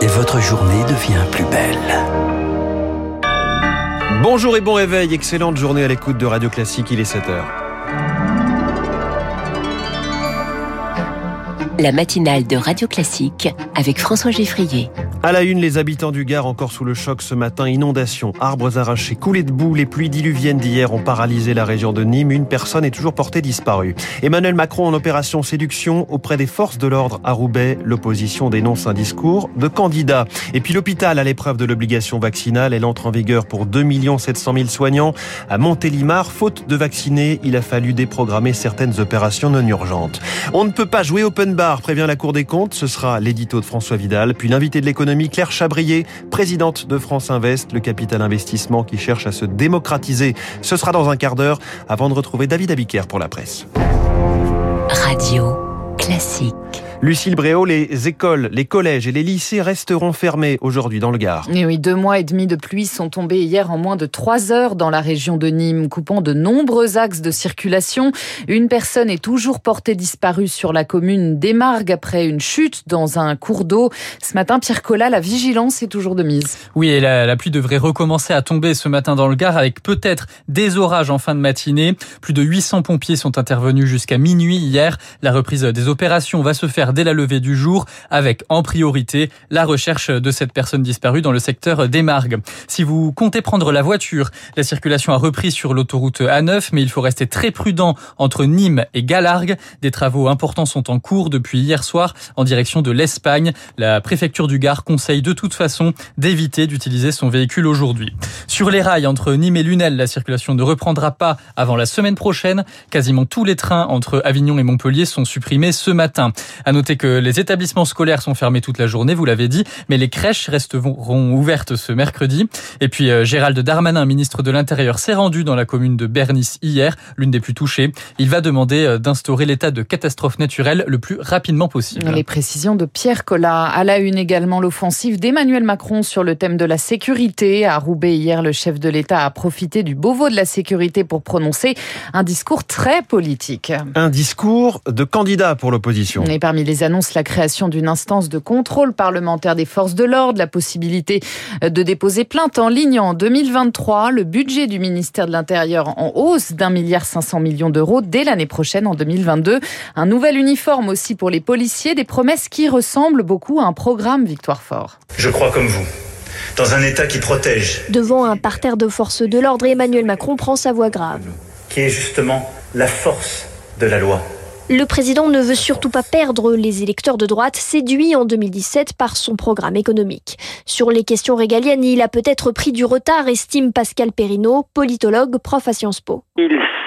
Et votre journée devient plus belle. Bonjour et bon réveil, excellente journée à l'écoute de Radio Classique, il est 7h. La matinale de Radio Classique avec François Geffrier. À la une, les habitants du Gard encore sous le choc ce matin. Inondations, arbres arrachés, coulées de boue. Les pluies diluviennes d'hier ont paralysé la région de Nîmes. Une personne est toujours portée disparue. Emmanuel Macron en opération séduction auprès des forces de l'ordre à Roubaix. L'opposition dénonce un discours de candidat. Et puis l'hôpital à l'épreuve de l'obligation vaccinale. Elle entre en vigueur pour 2 700 000 soignants. À Montélimar, faute de vacciner, il a fallu déprogrammer certaines opérations non urgentes. On ne peut pas jouer open bar, prévient la Cour des comptes. Ce sera l'édito de François Vidal. Puis l'invité de l'économie Claire Chabrier, présidente de France Invest, le capital investissement qui cherche à se démocratiser. Ce sera dans un quart d'heure avant de retrouver David Abiker pour la presse. Radio classique. Lucille Bréau, les écoles, les collèges et les lycées resteront fermés aujourd'hui dans le Gard. Et oui, deux mois et demi de pluie sont tombés hier en moins de trois heures dans la région de Nîmes, coupant de nombreux axes de circulation. Une personne est toujours portée disparue sur la commune d'Emargues après une chute dans un cours d'eau. Ce matin, Pierre Collat, la vigilance est toujours de mise. Oui, et la, la pluie devrait recommencer à tomber ce matin dans le Gard avec peut-être des orages en fin de matinée. Plus de 800 pompiers sont intervenus jusqu'à minuit hier. La reprise des opérations va se faire dès la levée du jour, avec en priorité la recherche de cette personne disparue dans le secteur des Margues. Si vous comptez prendre la voiture, la circulation a repris sur l'autoroute A9, mais il faut rester très prudent entre Nîmes et Galargues. Des travaux importants sont en cours depuis hier soir en direction de l'Espagne. La préfecture du Gard conseille de toute façon d'éviter d'utiliser son véhicule aujourd'hui. Sur les rails entre Nîmes et Lunel, la circulation ne reprendra pas avant la semaine prochaine. Quasiment tous les trains entre Avignon et Montpellier sont supprimés ce matin. Noter que les établissements scolaires sont fermés toute la journée, vous l'avez dit, mais les crèches resteront ouvertes ce mercredi. Et puis euh, Gérald Darmanin, ministre de l'Intérieur, s'est rendu dans la commune de Bernice hier, l'une des plus touchées. Il va demander euh, d'instaurer l'état de catastrophe naturelle le plus rapidement possible. Les précisions de Pierre Collat. À la une également l'offensive d'Emmanuel Macron sur le thème de la sécurité. À Roubaix hier, le chef de l'État a profité du Beauvau de la sécurité pour prononcer un discours très politique. Un discours de candidat pour l'opposition. Et parmi les annonces, la création d'une instance de contrôle parlementaire des forces de l'ordre, la possibilité de déposer plainte en ligne en 2023, le budget du ministère de l'Intérieur en hausse d'un milliard 500 millions d'euros dès l'année prochaine en 2022, un nouvel uniforme aussi pour les policiers, des promesses qui ressemblent beaucoup à un programme Victoire Fort. Je crois comme vous dans un État qui protège. Devant un parterre de forces de l'ordre, Emmanuel Macron prend sa voix grave. Qui est justement la force de la loi. Le président ne veut surtout pas perdre les électeurs de droite séduits en 2017 par son programme économique. Sur les questions régaliennes, il a peut-être pris du retard, estime Pascal Perrineau, politologue, prof à Sciences Po.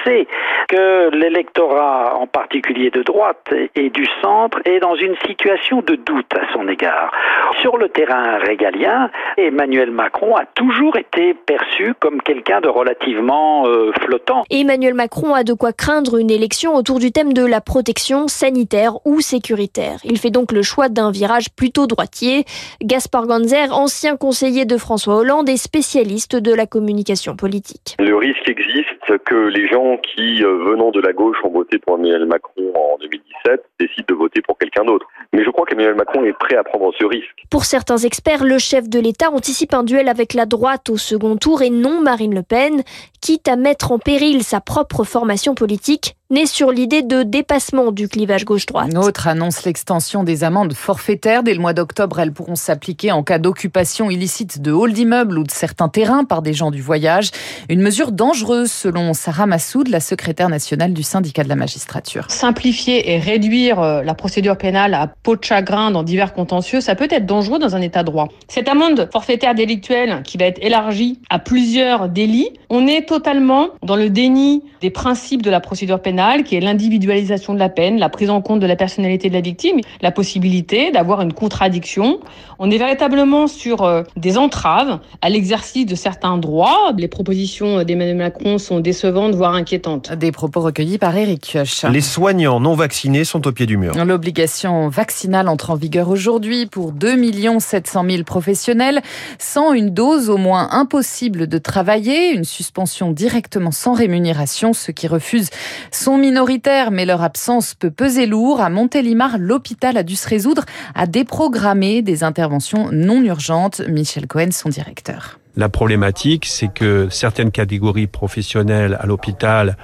Sait que l'électorat, en particulier de droite et du centre, est dans une situation de doute à son égard. Sur le terrain régalien, Emmanuel Macron a toujours été perçu comme quelqu'un de relativement euh, flottant. Emmanuel Macron a de quoi craindre une élection autour du thème de la protection sanitaire ou sécuritaire. Il fait donc le choix d'un virage plutôt droitier. Gaspard Ganzer, ancien conseiller de François Hollande et spécialiste de la communication politique. Le risque existe que les gens qui, euh, venant de la gauche, ont voté pour Emmanuel Macron en 2017 décident de voter pour quelqu'un d'autre. Mais je crois qu'Emmanuel Macron est prêt à prendre ce risque. Pour certains experts, le chef de l'État anticipe un duel avec la droite au second tour et non Marine Le Pen, quitte à mettre en péril sa propre formation politique née sur l'idée de dépassement du clivage gauche-droite. Autre annonce l'extension des amendes forfaitaires. Dès le mois d'octobre, elles pourront s'appliquer en cas d'occupation illicite de halls d'immeubles ou de certains terrains par des gens du voyage. Une mesure dangereuse selon Sarah Massoud, la secrétaire nationale du syndicat de la magistrature. Simplifier et réduire euh, la procédure pénale à peau de chagrin dans divers contentieux, ça peut être dangereux dans un état droit. Cette amende forfaitaire délictuelle qui va être élargie à plusieurs délits, on est totalement dans le déni des principes de la procédure pénale qui est l'individualisation de la peine, la prise en compte de la personnalité de la victime, la possibilité d'avoir une contradiction. On est véritablement sur euh, des entraves à l'exercice de certains droits. Les propositions d'Emmanuel Macron sont décevantes, voire inquiétantes. Des propos recueillis par Eric Kioch. Les soignants non vaccinés sont au pied du mur. L'obligation vaccinale entre en vigueur aujourd'hui pour 2 700 000 professionnels. Sans une dose, au moins impossible de travailler. Une suspension directement sans rémunération. Ceux qui refusent sont minoritaires, mais leur absence peut peser lourd. À Montélimar, l'hôpital a dû se résoudre à déprogrammer des interventions non urgentes. Michel Cohen, son directeur. La problématique, c'est que certaines catégories professionnelles à l'hôpital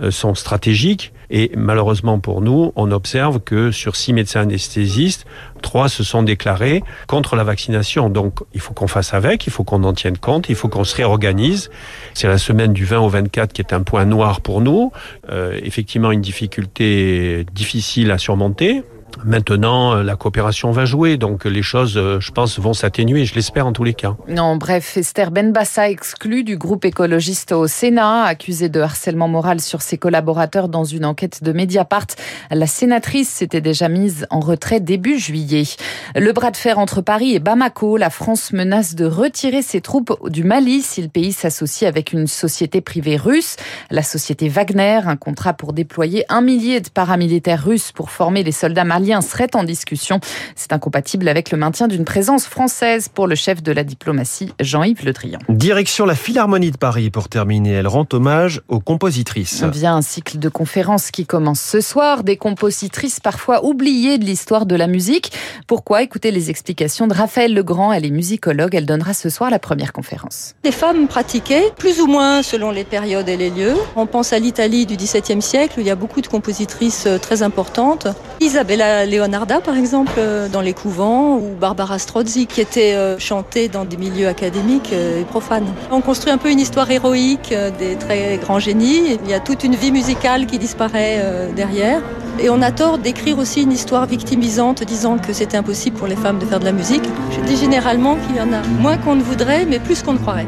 euh, sont stratégiques et malheureusement pour nous, on observe que sur six médecins anesthésistes, trois se sont déclarés contre la vaccination. Donc il faut qu'on fasse avec, il faut qu'on en tienne compte, il faut qu'on se réorganise. C'est la semaine du 20 au 24 qui est un point noir pour nous. Euh, effectivement, une difficulté difficile à surmonter. Maintenant, euh, la coopération va jouer, donc les choses, euh, je pense, vont s'atténuer, je l'espère en tous les cas. Non, bref, Esther Benbassa exclue du groupe écologiste au Sénat, accusée de harcèlement moral sur ses collaborateurs dans une enquête de Mediapart. La sénatrice s'était déjà mise en retrait début juillet. Le bras de fer entre Paris et Bamako, la France menace de retirer ses troupes du Mali si le pays s'associe avec une société privée russe, la société Wagner, un contrat pour déployer un millier de paramilitaires russes pour former les soldats maliens serait en discussion. C'est incompatible avec le maintien d'une présence française pour le chef de la diplomatie, Jean-Yves Le Drian. Direction la Philharmonie de Paris pour terminer. Elle rend hommage aux compositrices. Via un cycle de conférences qui commence ce soir, des compositrices parfois oubliées de l'histoire de la musique. Pourquoi Écoutez les explications de Raphaël Legrand. Elle est musicologue. Elle donnera ce soir la première conférence. Les femmes pratiquaient, plus ou moins selon les périodes et les lieux. On pense à l'Italie du XVIIe siècle où il y a beaucoup de compositrices euh, très importantes. Isabella Leonarda, par exemple, euh, dans les couvents, ou Barbara Strozzi, qui était euh, chantée dans des milieux académiques euh, et profanes. On construit un peu une histoire héroïque des très grands génies. Il y a toute une vie musicale qui disparaît derrière. Et on a tort d'écrire aussi une histoire victimisante disant que c'était impossible pour les femmes de faire de la musique. Je dis généralement qu'il y en a moins qu'on ne voudrait, mais plus qu'on ne croirait.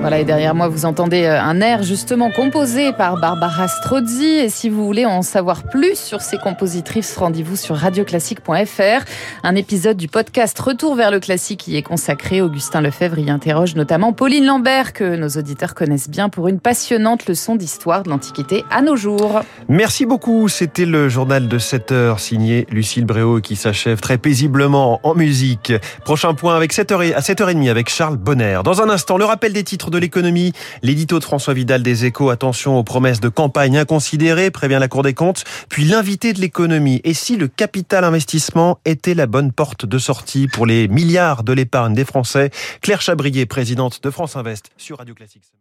Voilà, et derrière moi, vous entendez euh, un air justement composé par Barbara Strozzi. Et si vous voulez en savoir plus sur ces compositrices, rendez-vous sur radioclassique.fr. Un épisode du podcast Retour vers le classique y est consacré. Augustin Lefebvre y interroge notamment Pauline Lambert, que nos auditeurs connaissent bien pour une passionnante leçon d'histoire de l'Antiquité à nos jours. Merci beaucoup. C'était le journal de 7 heures signé Lucille Bréau qui s'achève très paisiblement en musique. Prochain point avec 7h, à 7h30 avec Charles Bonner. Dans un instant, le rappel des titres de l'économie. L'édito de François Vidal des Échos, attention aux promesses de campagne inconsidérées, prévient la Cour des comptes. Puis l'invité de l'économie. Et si le capital investissement était la bonne porte de sortie pour les milliards de l'épargne des Français? Claire Chabrier, présidente de France Invest sur Radio Classique.